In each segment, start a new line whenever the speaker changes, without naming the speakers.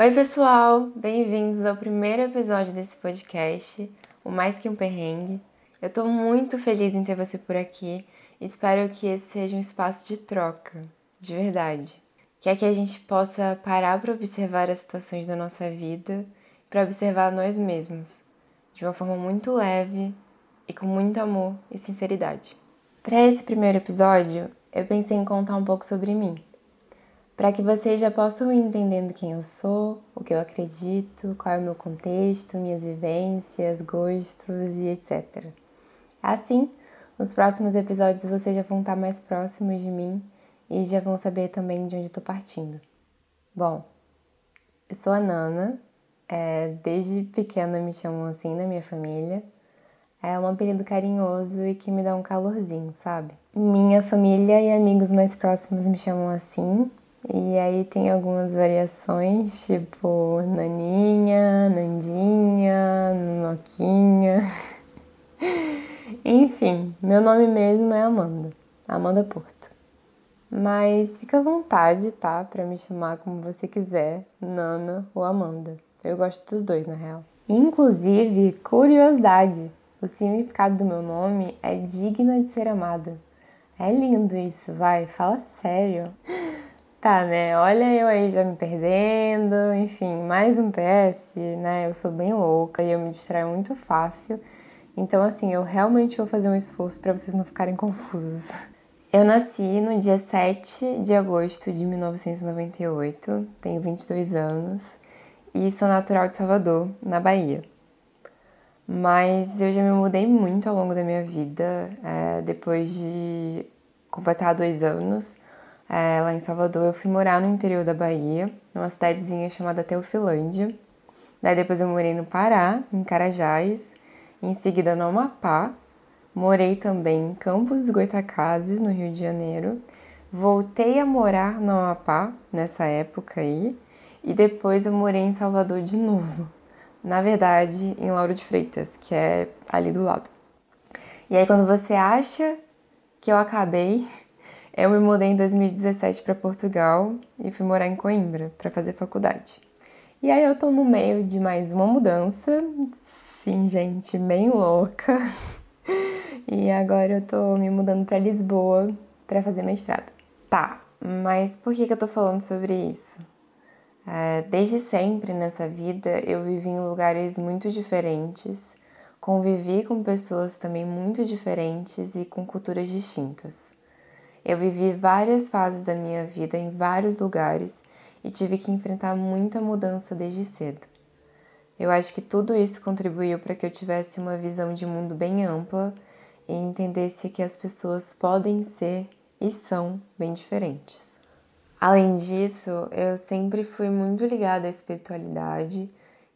Oi, pessoal! Bem-vindos ao primeiro episódio desse podcast, o Mais Que Um Perrengue. Eu tô muito feliz em ter você por aqui. Espero que esse seja um espaço de troca, de verdade. Que que a gente possa parar para observar as situações da nossa vida, para observar nós mesmos, de uma forma muito leve e com muito amor e sinceridade. Para esse primeiro episódio, eu pensei em contar um pouco sobre mim para que vocês já possam ir entendendo quem eu sou, o que eu acredito, qual é o meu contexto, minhas vivências, gostos e etc. Assim, nos próximos episódios vocês já vão estar mais próximos de mim e já vão saber também de onde eu estou partindo. Bom, eu sou a Nana, é, desde pequena me chamam assim na minha família. É um apelido carinhoso e que me dá um calorzinho, sabe? Minha família e amigos mais próximos me chamam assim, e aí tem algumas variações, tipo Naninha, Nandinha, Noquinha. Enfim, meu nome mesmo é Amanda, Amanda Porto. Mas fica à vontade, tá? Pra me chamar como você quiser, Nana ou Amanda. Eu gosto dos dois, na real. Inclusive, curiosidade: o significado do meu nome é digna de ser amada. É lindo isso, vai, fala sério. Tá, né? Olha eu aí já me perdendo, enfim, mais um PS, né? Eu sou bem louca e eu me distraio muito fácil. Então, assim, eu realmente vou fazer um esforço para vocês não ficarem confusos. Eu nasci no dia 7 de agosto de 1998, tenho 22 anos e sou natural de Salvador, na Bahia. Mas eu já me mudei muito ao longo da minha vida, é, depois de completar dois anos é, lá em Salvador, eu fui morar no interior da Bahia, numa cidadezinha chamada Teofilândia. Daí depois eu morei no Pará, em Carajás, em seguida no Amapá. Morei também em Campos dos Goitacazes, no Rio de Janeiro. Voltei a morar no Amapá nessa época aí, e depois eu morei em Salvador de novo. Na verdade, em Lauro de Freitas, que é ali do lado. E aí quando você acha que eu acabei, eu me mudei em 2017 para Portugal e fui morar em Coimbra para fazer faculdade. E aí eu tô no meio de mais uma mudança, sim, gente, bem louca. e agora eu tô me mudando para Lisboa para fazer mestrado. Tá, mas por que, que eu tô falando sobre isso? É, desde sempre nessa vida eu vivi em lugares muito diferentes, convivi com pessoas também muito diferentes e com culturas distintas. Eu vivi várias fases da minha vida em vários lugares e tive que enfrentar muita mudança desde cedo. Eu acho que tudo isso contribuiu para que eu tivesse uma visão de mundo bem ampla e entendesse que as pessoas podem ser e são bem diferentes. Além disso, eu sempre fui muito ligada à espiritualidade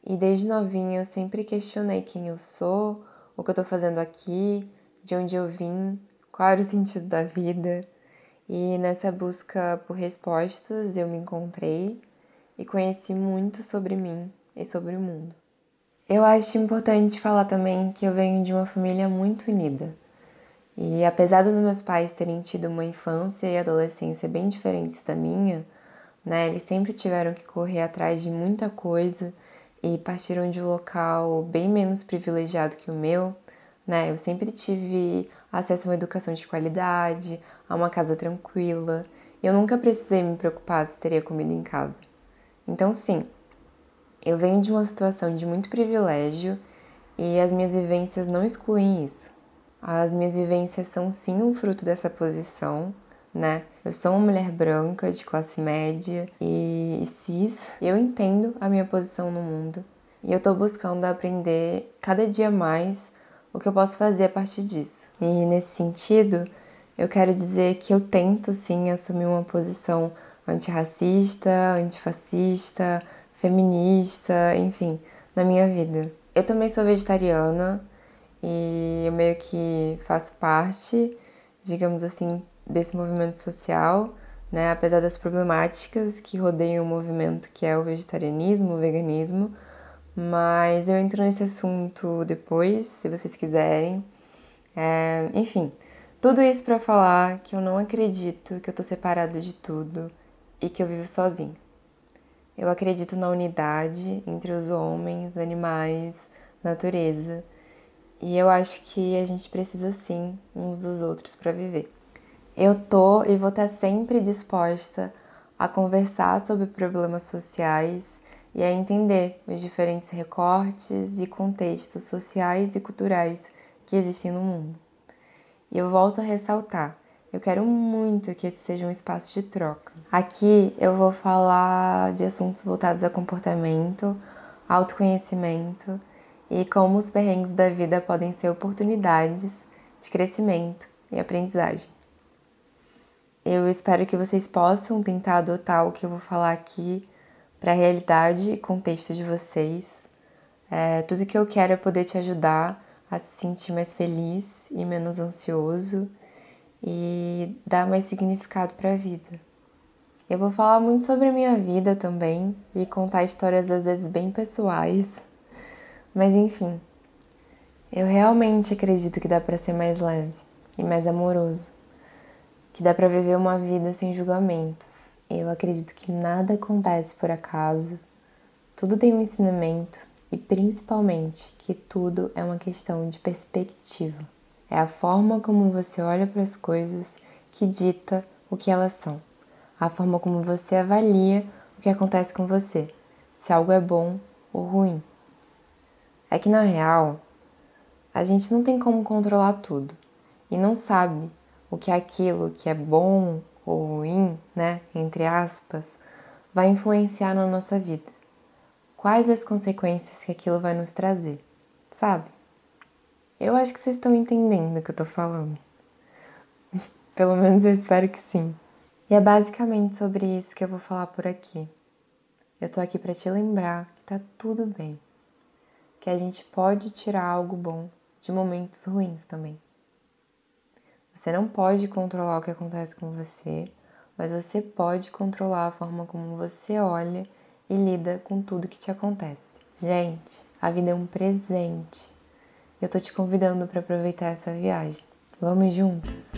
e desde novinha eu sempre questionei quem eu sou, o que eu estou fazendo aqui, de onde eu vim, qual era o sentido da vida. E nessa busca por respostas eu me encontrei e conheci muito sobre mim e sobre o mundo. Eu acho importante falar também que eu venho de uma família muito unida. E apesar dos meus pais terem tido uma infância e adolescência bem diferentes da minha, né, eles sempre tiveram que correr atrás de muita coisa e partiram de um local bem menos privilegiado que o meu, né? Eu sempre tive acesso a uma educação de qualidade, a uma casa tranquila. Eu nunca precisei me preocupar se teria comida em casa. Então, sim, eu venho de uma situação de muito privilégio e as minhas vivências não excluem isso. As minhas vivências são sim um fruto dessa posição, né? Eu sou uma mulher branca, de classe média e, cis. Eu entendo a minha posição no mundo e eu tô buscando aprender cada dia mais o que eu posso fazer a partir disso. E nesse sentido, eu quero dizer que eu tento sim assumir uma posição antirracista, antifascista, feminista, enfim, na minha vida. Eu também sou vegetariana e eu meio que faço parte, digamos assim, desse movimento social, né? Apesar das problemáticas que rodeiam o movimento que é o vegetarianismo, o veganismo, mas eu entro nesse assunto depois, se vocês quiserem. É, enfim, tudo isso para falar que eu não acredito que eu tô separada de tudo e que eu vivo sozinha. Eu acredito na unidade entre os homens, animais, natureza. E eu acho que a gente precisa sim uns dos outros para viver. Eu tô e vou estar sempre disposta a conversar sobre problemas sociais e a entender os diferentes recortes e contextos sociais e culturais que existem no mundo. E eu volto a ressaltar, eu quero muito que esse seja um espaço de troca. Aqui eu vou falar de assuntos voltados a comportamento, autoconhecimento e como os perrengues da vida podem ser oportunidades de crescimento e aprendizagem. Eu espero que vocês possam tentar adotar o que eu vou falar aqui para a realidade e contexto de vocês. É, tudo que eu quero é poder te ajudar a se sentir mais feliz e menos ansioso e dar mais significado para a vida. Eu vou falar muito sobre a minha vida também e contar histórias às vezes bem pessoais, mas enfim. Eu realmente acredito que dá para ser mais leve e mais amoroso, que dá para viver uma vida sem julgamentos. Eu acredito que nada acontece por acaso, tudo tem um ensinamento e principalmente que tudo é uma questão de perspectiva. É a forma como você olha para as coisas que dita o que elas são. A forma como você avalia o que acontece com você, se algo é bom ou ruim. É que na real, a gente não tem como controlar tudo e não sabe o que é aquilo que é bom ou ruim, né, entre aspas, vai influenciar na nossa vida. Quais as consequências que aquilo vai nos trazer, sabe? Eu acho que vocês estão entendendo o que eu tô falando. Pelo menos eu espero que sim. E é basicamente sobre isso que eu vou falar por aqui. Eu tô aqui para te lembrar que tá tudo bem. Que a gente pode tirar algo bom de momentos ruins também. Você não pode controlar o que acontece com você, mas você pode controlar a forma como você olha e lida com tudo que te acontece. Gente, a vida é um presente eu tô te convidando para aproveitar essa viagem. Vamos juntos?